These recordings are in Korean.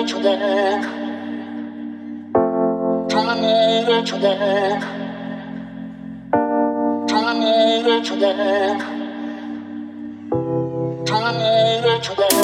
동물을 초대해 동물을 초대해 동물을 초대해 동물을 초대해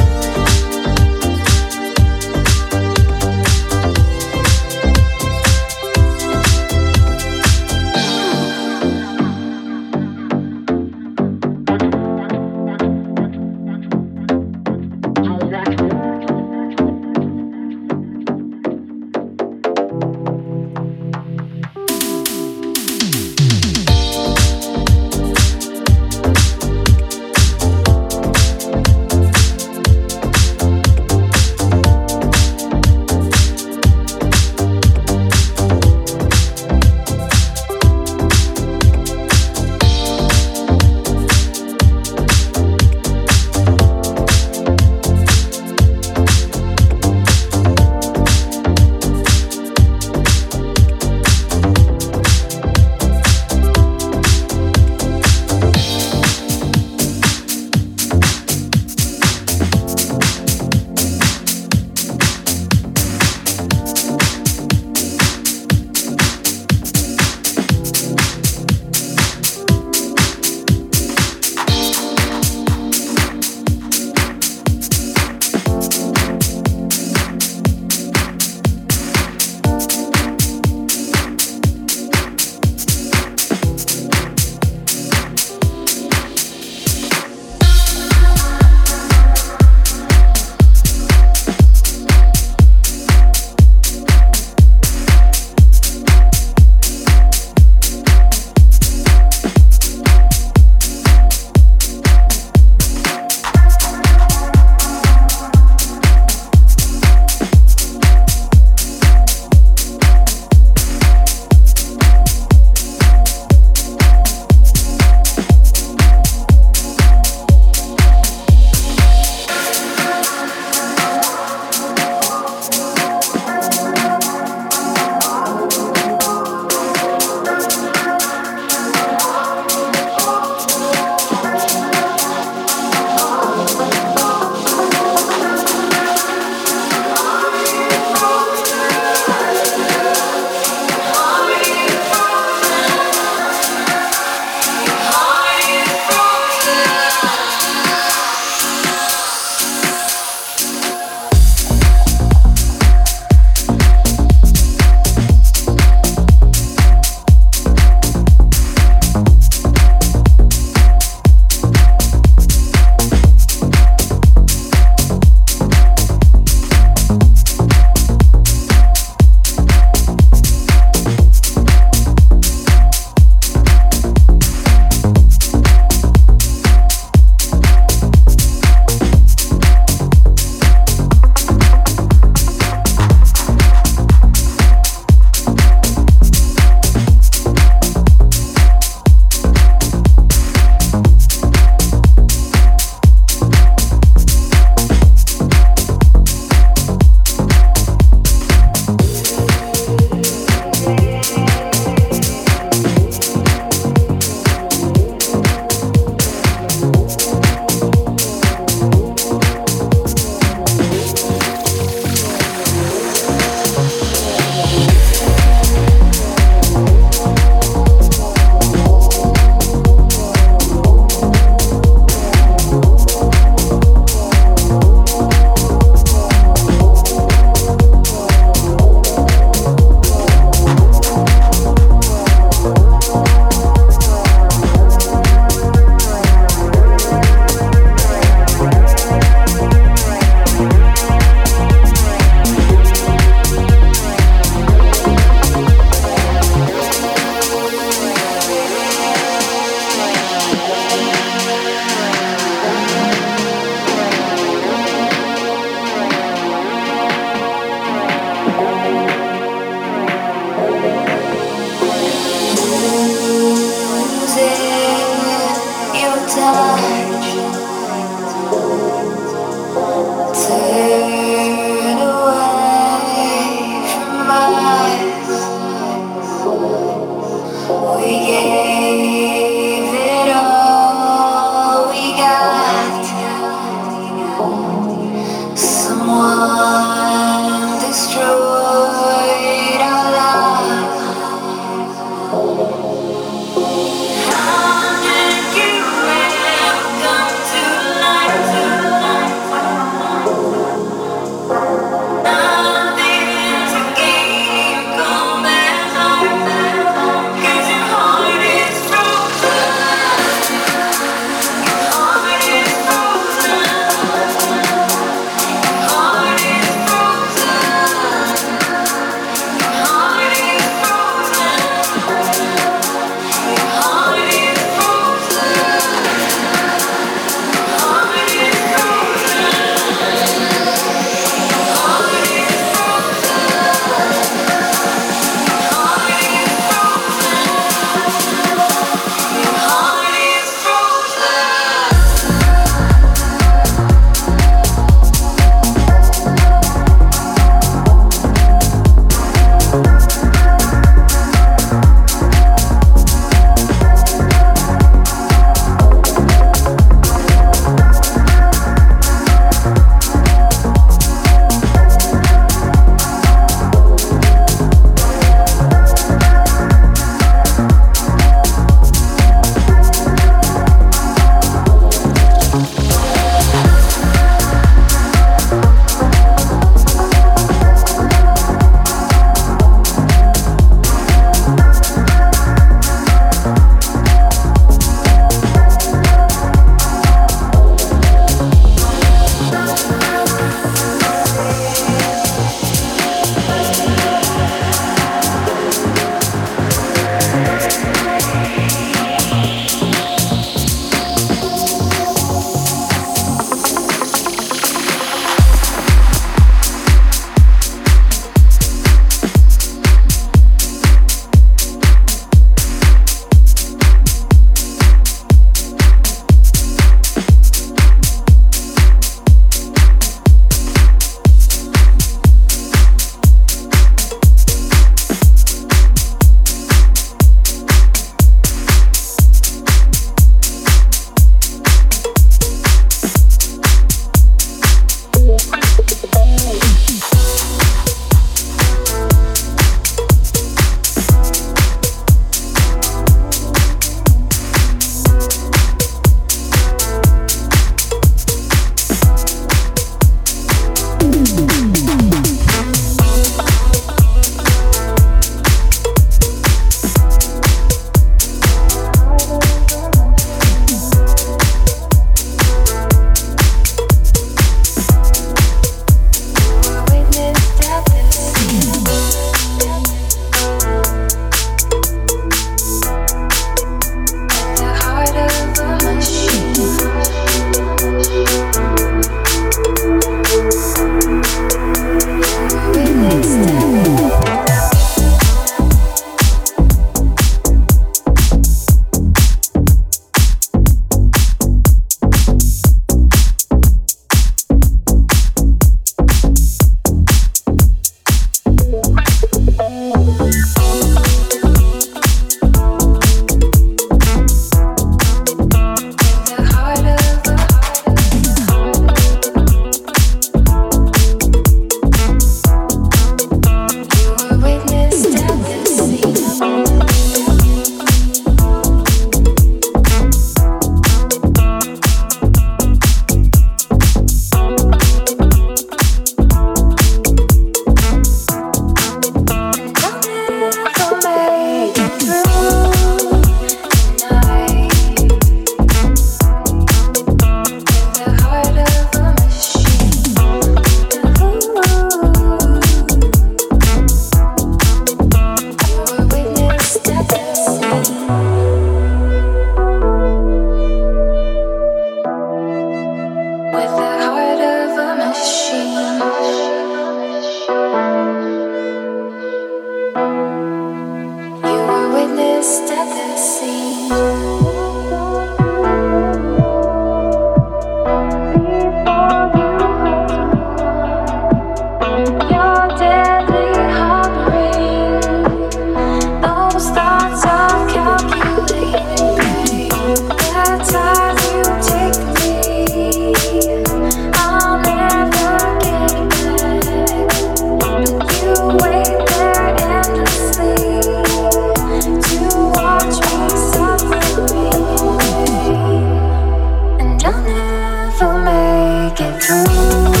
get through.